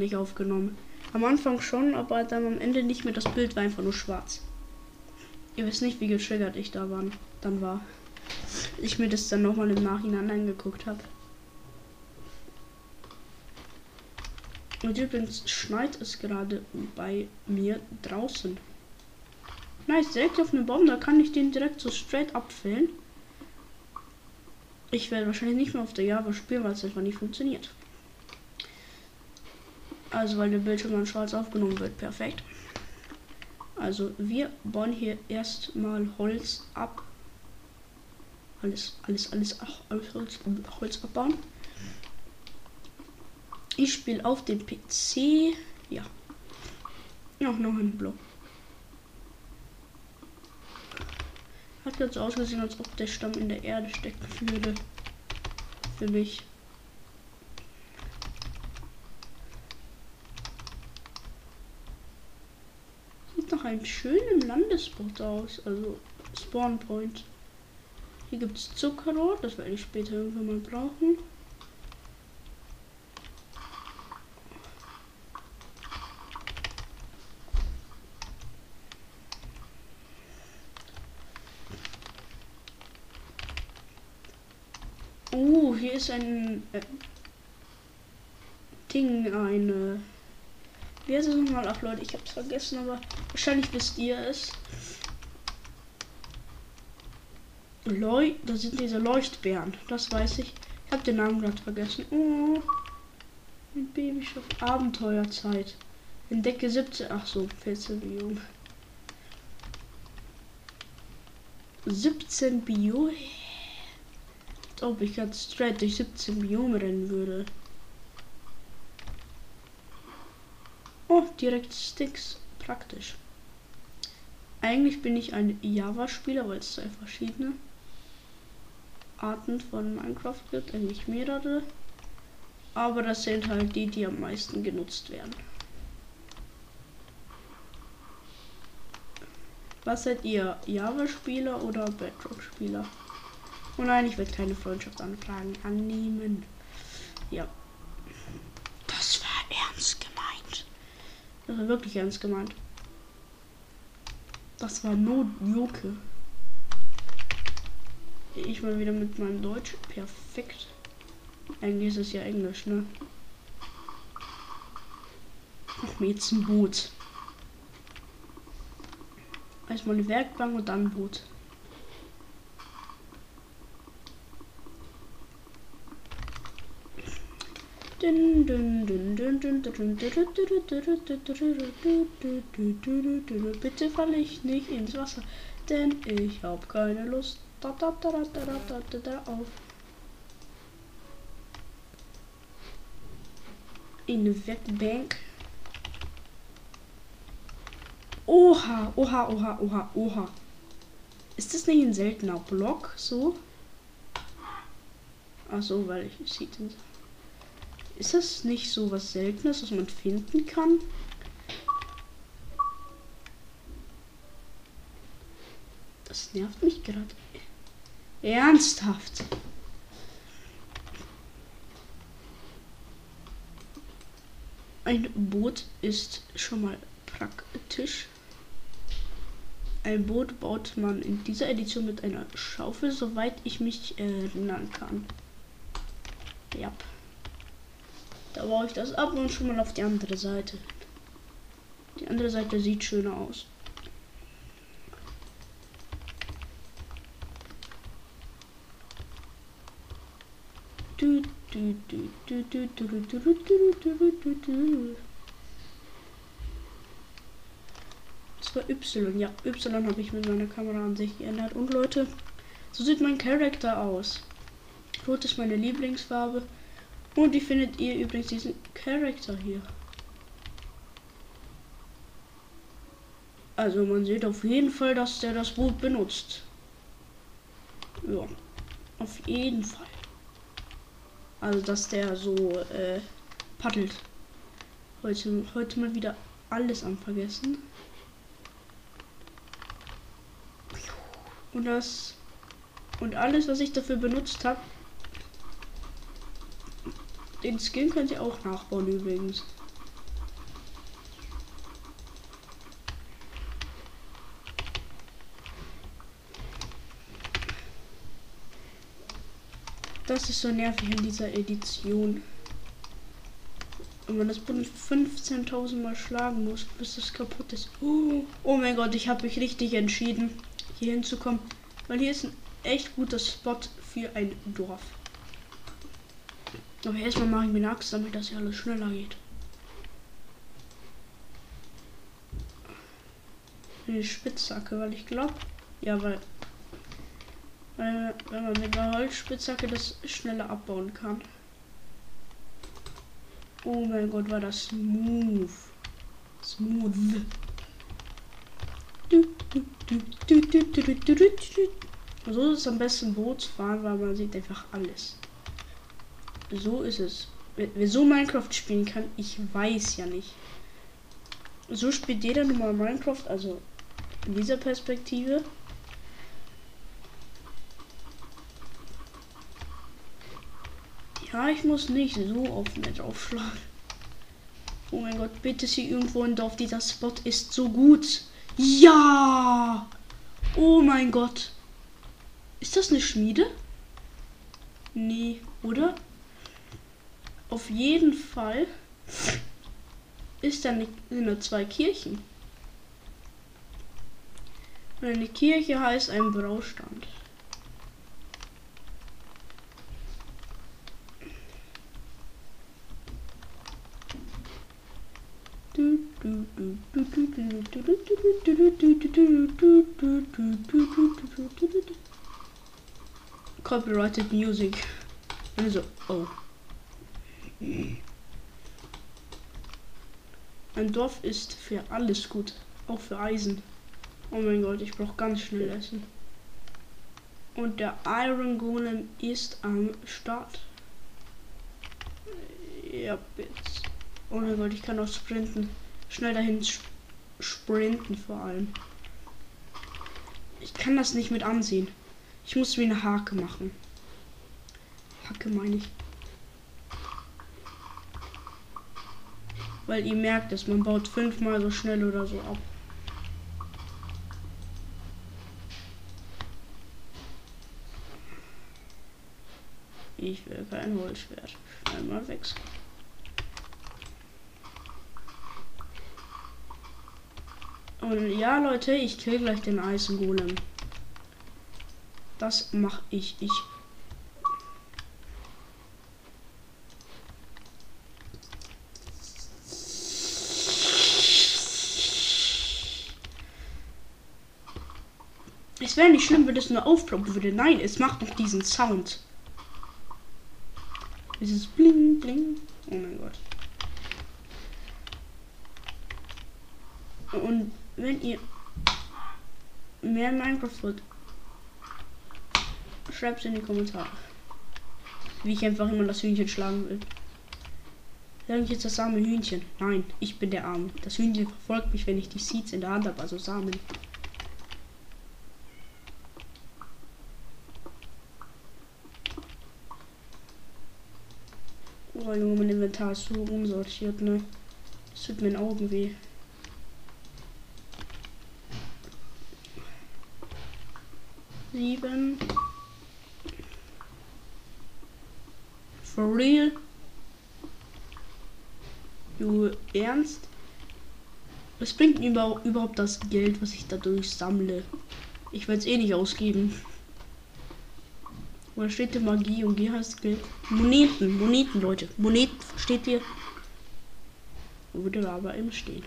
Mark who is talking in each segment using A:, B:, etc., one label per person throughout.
A: nicht aufgenommen. Am Anfang schon, aber dann am Ende nicht mehr. Das Bild war einfach nur schwarz. Ihr wisst nicht, wie getriggert ich da war, dann war. Ich mir das dann nochmal im Nachhinein angeguckt habe. Und übrigens schneit es gerade bei mir draußen. Nice, direkt auf einen Baum, da kann ich den direkt so straight abfällen. Ich werde wahrscheinlich nicht mehr auf der Java spielen, weil es einfach nicht funktioniert. Also weil der Bildschirm dann schwarz aufgenommen wird. Perfekt. Also wir bauen hier erstmal Holz ab. Alles, alles, alles, ach, alles Holz, Holz abbauen. Ich spiele auf dem PC. Ja. Noch, noch ein Block. Hat jetzt ausgesehen, als ob der Stamm in der Erde stecken würde. Für mich. Sieht nach einem schönen Landespot aus. Also Spawn Point. Hier gibt es Zuckerrohr, das werde ich später irgendwann mal brauchen. Oh, hier ist ein äh, Ding, eine. Wie heißt es nochmal? Ach Leute, ich hab's vergessen, aber wahrscheinlich wisst ihr es. Leu das sind diese Leuchtbären, das weiß ich. Ich habe den Namen gerade vergessen. Oh, ein Babyschiff. Abenteuerzeit. Entdecke 17. Ach so, 14 Biom. 17 Bio ob ich jetzt straight durch 17 Biome rennen würde. Direkt Sticks. Praktisch. Eigentlich bin ich ein Java-Spieler, weil es zwei verschiedene Arten von Minecraft gibt. Eigentlich mehrere. Aber das sind halt die, die am meisten genutzt werden. Was seid ihr? Java-Spieler oder Bedrock-Spieler? Oh nein, ich werde keine Freundschaftsanfragen annehmen. Ja. Das war ernst gemeint. Das war wirklich ernst gemeint. Das war nur Joke. Ich mal wieder mit meinem Deutsch. Perfekt. Eigentlich ist es ja Englisch, ne? Mach mir jetzt ein Boot. Erstmal eine Werkbank und dann ein Boot. Bitte falle ich nicht ins Wasser, denn ich habe keine Lust da, da, da, da, da, da, da, da, auf. In Wettbank. Oha, oha, oha, oha, oha. Ist das nicht ein seltener Block? So? Ach so, weil ich sieht den. Ist das nicht so was Seltenes, was man finden kann? Das nervt mich gerade. Ernsthaft. Ein Boot ist schon mal praktisch. Ein Boot baut man in dieser Edition mit einer Schaufel, soweit ich mich erinnern kann. Ja. Da baue ich das ab und schon mal auf die andere Seite. Die andere Seite sieht schöner aus. Das war Y. Ja, Y habe ich mit meiner Kamera an sich geändert. Und Leute, so sieht mein Charakter aus. Rot ist meine Lieblingsfarbe. Und wie findet ihr übrigens diesen Charakter hier? Also man sieht auf jeden Fall, dass der das Boot benutzt. Ja, auf jeden Fall. Also dass der so äh, paddelt. Heute, heute mal wieder alles am Vergessen. Und das und alles, was ich dafür benutzt habe, Den Skin könnt ihr auch nachbauen übrigens. Das ist so nervig in dieser Edition. Und man das 15.000 Mal schlagen muss, bis es kaputt ist. Oh mein Gott, ich habe mich richtig entschieden, hier hinzukommen. Weil hier ist ein echt guter Spot für ein Dorf. Aber erstmal mache ich mir eine Axt, damit das hier alles schneller geht. Eine Spitzhacke, weil ich glaube, ja, weil, weil wenn man mit einer Holzspitzhacke das schneller abbauen kann. Oh mein Gott, war das smooth. Smooth. So ist es am besten Boot fahren, weil man sieht einfach alles. So ist es. Wer so Minecraft spielen kann, ich weiß ja nicht. So spielt jeder normal Minecraft, also in dieser Perspektive. Ja, ich muss nicht so auf Net aufschlagen. Oh mein Gott, bitte sie irgendwo in Dorf. Dieser Spot ist so gut. Ja! Oh mein Gott. Ist das eine Schmiede? Nee, oder? Auf jeden Fall ist da nicht, sind da zwei Kirchen. Und eine Kirche heißt ein Braustand. Copyrighted Music. Also, oh. Ein Dorf ist für alles gut, auch für Eisen. Oh mein Gott, ich brauche ganz schnell Essen. Und der Iron Golem ist am Start. Ja, bitte. Oh mein Gott, ich kann auch sprinten. Schnell dahin sprinten vor allem. Ich kann das nicht mit ansehen. Ich muss mir eine Hake machen. Hacke meine ich. Weil ihr merkt es, man baut fünfmal so schnell oder so ab. Ich will kein Holzschwert. Einmal wechseln. Und ja, Leute, ich kill gleich den Eisengolem. Das mache ich. Ich. Es wäre nicht schlimm, wenn es nur aufploppen würde. Nein, es macht noch diesen Sound. Dieses Bling, Bling. Oh mein Gott. Und wenn ihr mehr Minecraft wollt, schreibt es in die Kommentare. Wie ich einfach immer das Hühnchen schlagen will. Sag ich jetzt das arme Hühnchen? Nein, ich bin der Arme. Das Hühnchen verfolgt mich, wenn ich die Seeds in der Hand habe, also Samen. Oh Junge, mein Inventar ist so unsortiert, ne? Das tut mir in Augen weh. sieben. For real? Du ernst? Was bringt mir überhaupt das Geld, was ich dadurch sammle? Ich werde es eh nicht ausgeben. Oder steht der Magie und G heißt Geld? Moneten, Moneten, Leute. Moneten, versteht ihr? Würde aber im stehen.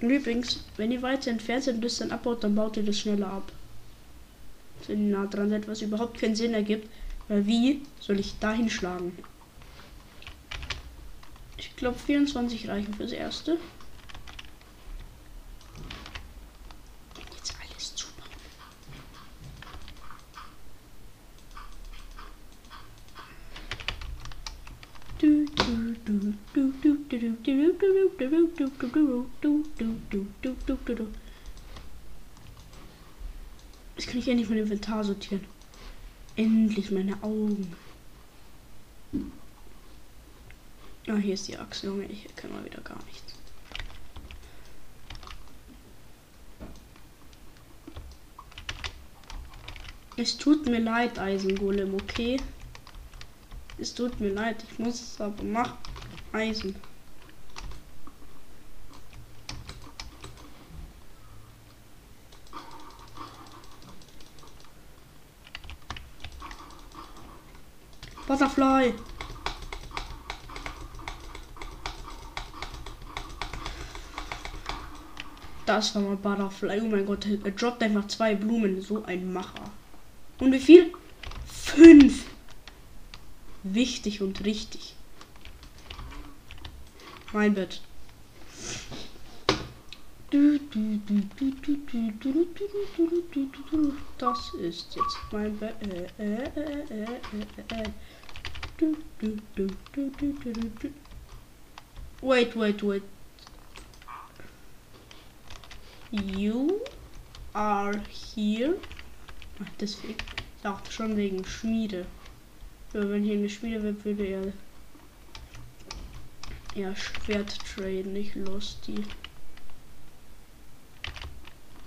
A: Und übrigens, wenn ihr weiter entfernt seid und das dann abbaut, dann baut ihr das schneller ab so nah dran seid, was überhaupt keinen Sinn ergibt. Weil wie soll ich da hinschlagen? Ich glaube 24 reichen fürs erste. Jetzt kann ich endlich mein Inventar sortieren. Endlich meine Augen. Ah, hier ist die Axt, Junge. Ich kann mal wieder gar nichts. Es tut mir leid, Eisengolem, okay? Es tut mir leid, ich muss es aber machen. Eisen. Butterfly. Das war mal Butterfly. Oh mein Gott, er droppt einfach zwei Blumen. So ein Macher. Und wie viel? Fünf. Wichtig und richtig. Mein Bett. Das ist jetzt mein Bett. Wait, wait, wait. You are here. Ach, deswegen. Ich dachte schon wegen Schmiede. Ja, wenn hier eine Schmiede wird, würde er ja Schwert traden, nicht Losty.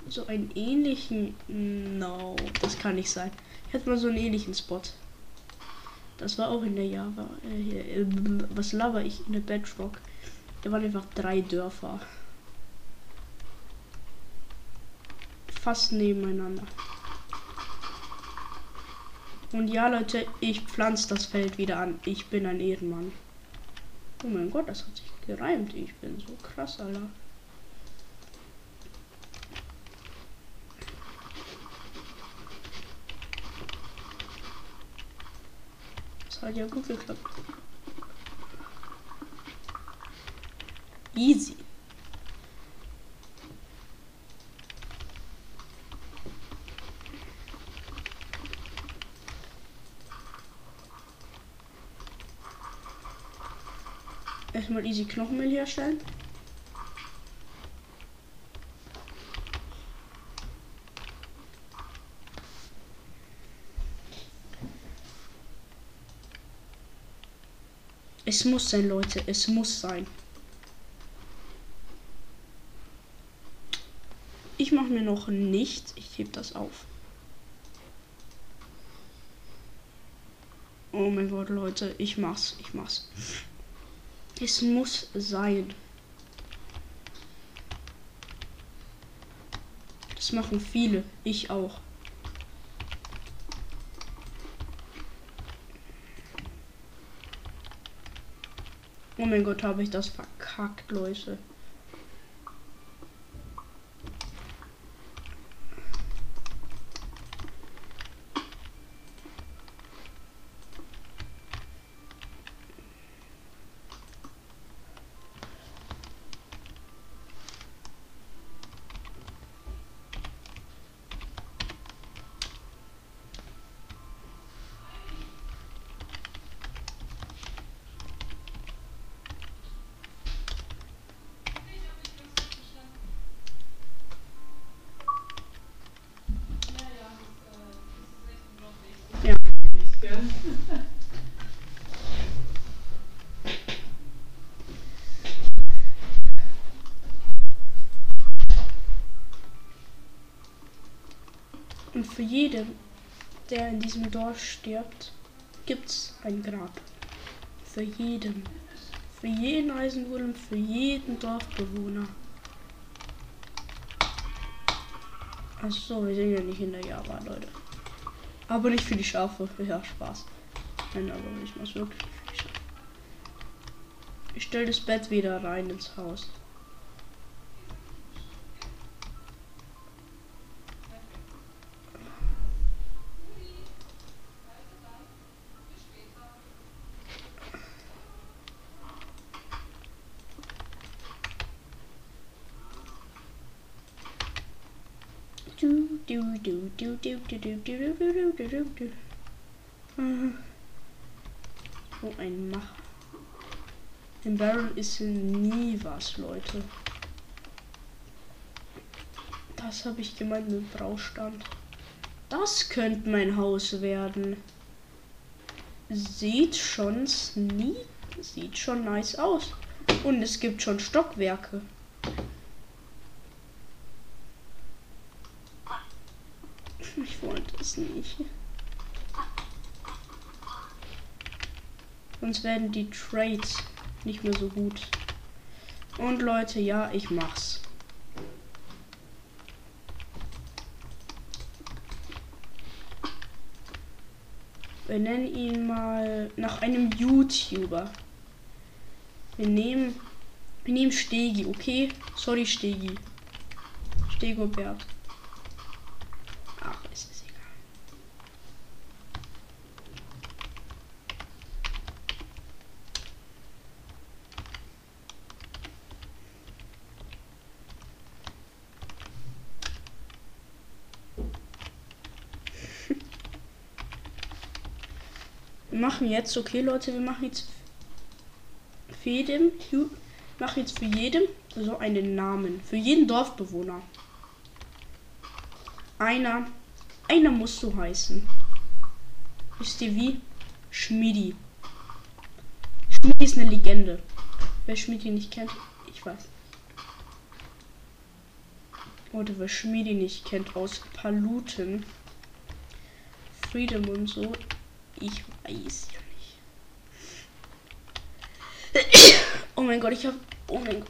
A: So einen ähnlichen. No, das kann nicht sein. Ich hätte mal so einen ähnlichen Spot. Das war auch in der Java. Äh, hier, äh, was laber ich in der Bedrock? Da waren einfach drei Dörfer. Fast nebeneinander. Und ja, Leute, ich pflanze das Feld wieder an. Ich bin ein Ehrenmann. Oh mein Gott, das hat sich gereimt. Ich bin so krass, Alter. Das hat ja gut geklappt. Easy. Erstmal easy Knochenmehl herstellen. Es muss sein, Leute. Es muss sein. Ich mache mir noch nichts. Ich heb das auf. Oh mein Gott, Leute. Ich mach's. Ich mach's. Es muss sein. Das machen viele. Ich auch. Oh mein Gott, habe ich das verkackt, Leute. Und für jeden, der in diesem Dorf stirbt, gibt's ein Grab. Für jeden. Für jeden Eisenwollen, für jeden Dorfbewohner. Achso, wir sind ja nicht in der Java, Leute. Aber nicht für die Schafe. Ja, Spaß. Nein, aber ich muss wirklich für die Schafe. Ich stelle das Bett wieder rein ins Haus. So ein Mach. Im Barrel ist nie was, Leute. Das habe ich gemeint mit Braustand. Das könnte mein Haus werden. Sieht schon sneak Sieht schon nice aus. Und es gibt schon Stockwerke. Ich wollte es nicht. Sonst werden die Trades nicht mehr so gut. Und Leute, ja, ich mach's. Wir nennen ihn mal nach einem YouTuber. Wir nehmen, wir nehmen Stegi, okay? Sorry, Stegi. Stegobert. Ach, ist es egal. Wir machen jetzt, okay Leute, wir machen jetzt für jedem, mache jetzt für jedem so einen Namen. Für jeden Dorfbewohner. Einer, einer muss so heißen. Wisst ihr wie? Schmidi. Schmidi ist eine Legende. Wer Schmidi nicht kennt, ich weiß. Oder wer Schmidi nicht kennt aus Paluten. Freedom und so. Ich weiß ja nicht. Oh mein Gott, ich habe. Oh mein Gott.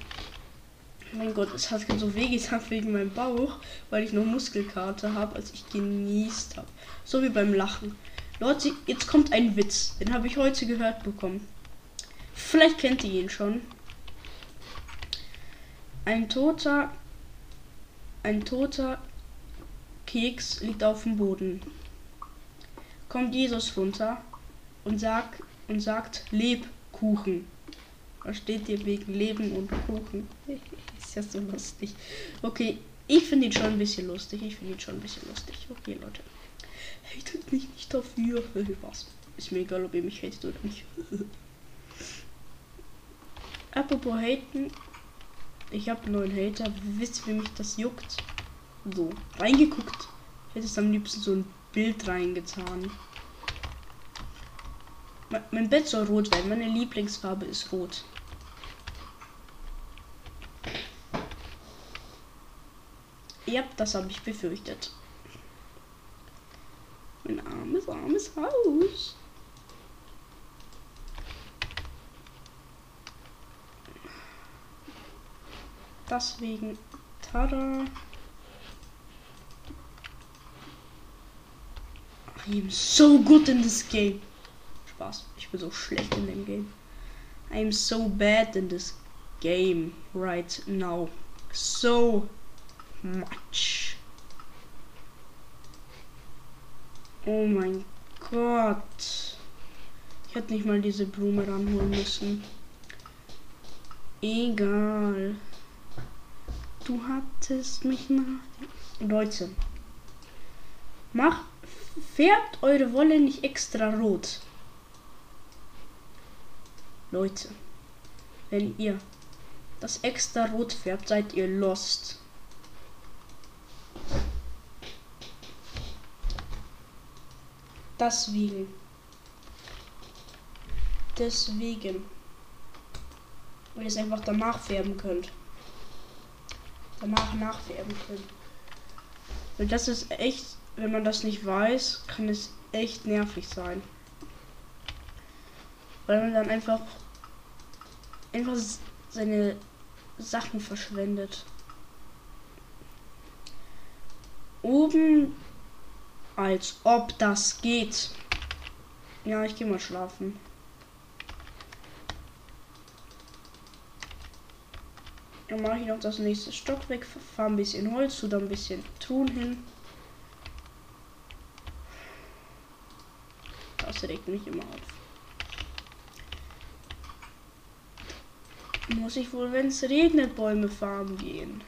A: Oh mein Gott, es hat so wehgetan wegen meinem Bauch, weil ich noch Muskelkater habe, als ich genießt habe. So wie beim Lachen. Leute, jetzt kommt ein Witz. Den habe ich heute gehört bekommen. Vielleicht kennt ihr ihn schon. Ein toter. Ein toter Keks liegt auf dem Boden. Kommt Jesus runter und sagt und sagt Lebkuchen. Was steht hier wegen Leben und Kuchen? Ist ja so lustig. Okay, ich finde ihn schon ein bisschen lustig. Ich finde ihn schon ein bisschen lustig. Okay, Leute. Hatet mich nicht dafür. Was? Ist mir egal, ob ihr mich hatet oder nicht. Apropos haten. Ich habe einen neuen Hater. Wisst ihr, wie mich das juckt? So, reingeguckt. Hättest am liebsten so ein Bild reingetan. Mein Bett soll rot werden. Meine Lieblingsfarbe ist rot. Ja, das habe ich befürchtet. Mein armes, armes Haus. Deswegen, tada. I am so good in this game. Spaß. Ich bin so schlecht in dem Game. I am so bad in this game right now. So much. Oh mein Gott. Ich hätte nicht mal diese Blume ranholen müssen. Egal. Du hattest mich nach. Leute. Macht. Färbt eure Wolle nicht extra rot. Leute. Wenn ihr das extra rot färbt, seid ihr lost. Deswegen. Deswegen. Weil ihr es einfach danach färben könnt. Danach nachfärben könnt. Weil das ist echt, wenn man das nicht weiß, kann es echt nervig sein. Weil man dann einfach einfach seine Sachen verschwendet. Oben als ob das geht. Ja, ich gehe mal schlafen. Dann mache ich noch das nächste Stock weg, fahre ein bisschen Holz zu, dann ein bisschen Ton hin. Regt mich immer auf. Muss ich wohl, wenn es regnet, Bäume farmen gehen?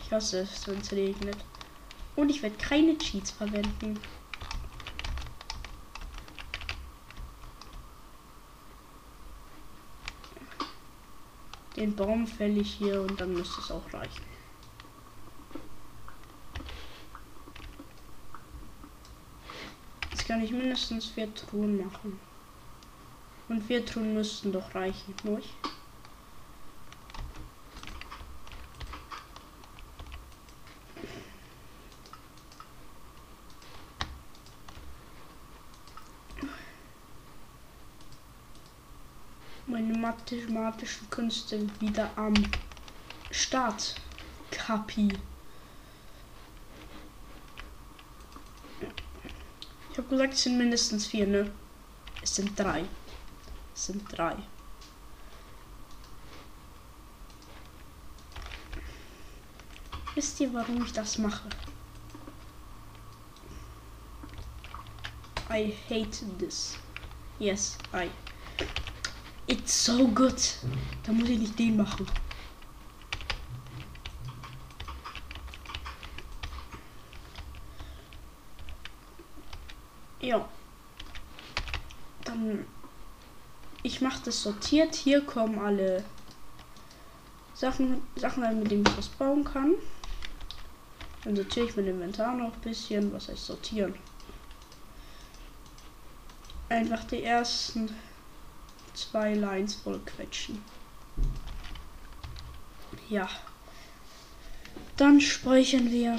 A: Ich hasse es, wenn es regnet. Und ich werde keine Cheats verwenden. Den Baum fälle ich hier und dann müsste es auch reichen. Kann ich mindestens vier Truhen machen. Und vier Truhen müssten doch reichen, nicht? Meine mathematischen Künste wieder am Start. Kapi. Habe gesagt, es sind mindestens vier, ne? Es sind drei. Es sind drei. Wisst ihr, warum ich das mache? I hate this. Yes, I. It's so good. Da muss ich nicht den machen. Ja. Dann. Ich mache das sortiert. Hier kommen alle Sachen, Sachen mit denen ich was bauen kann. Dann sortiere ich mein Inventar noch ein bisschen. Was heißt sortieren? Einfach die ersten zwei Lines voll quetschen. Ja. Dann speichern wir.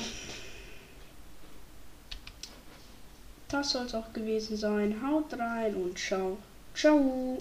A: Das soll es auch gewesen sein. Haut rein und ciao. Ciao.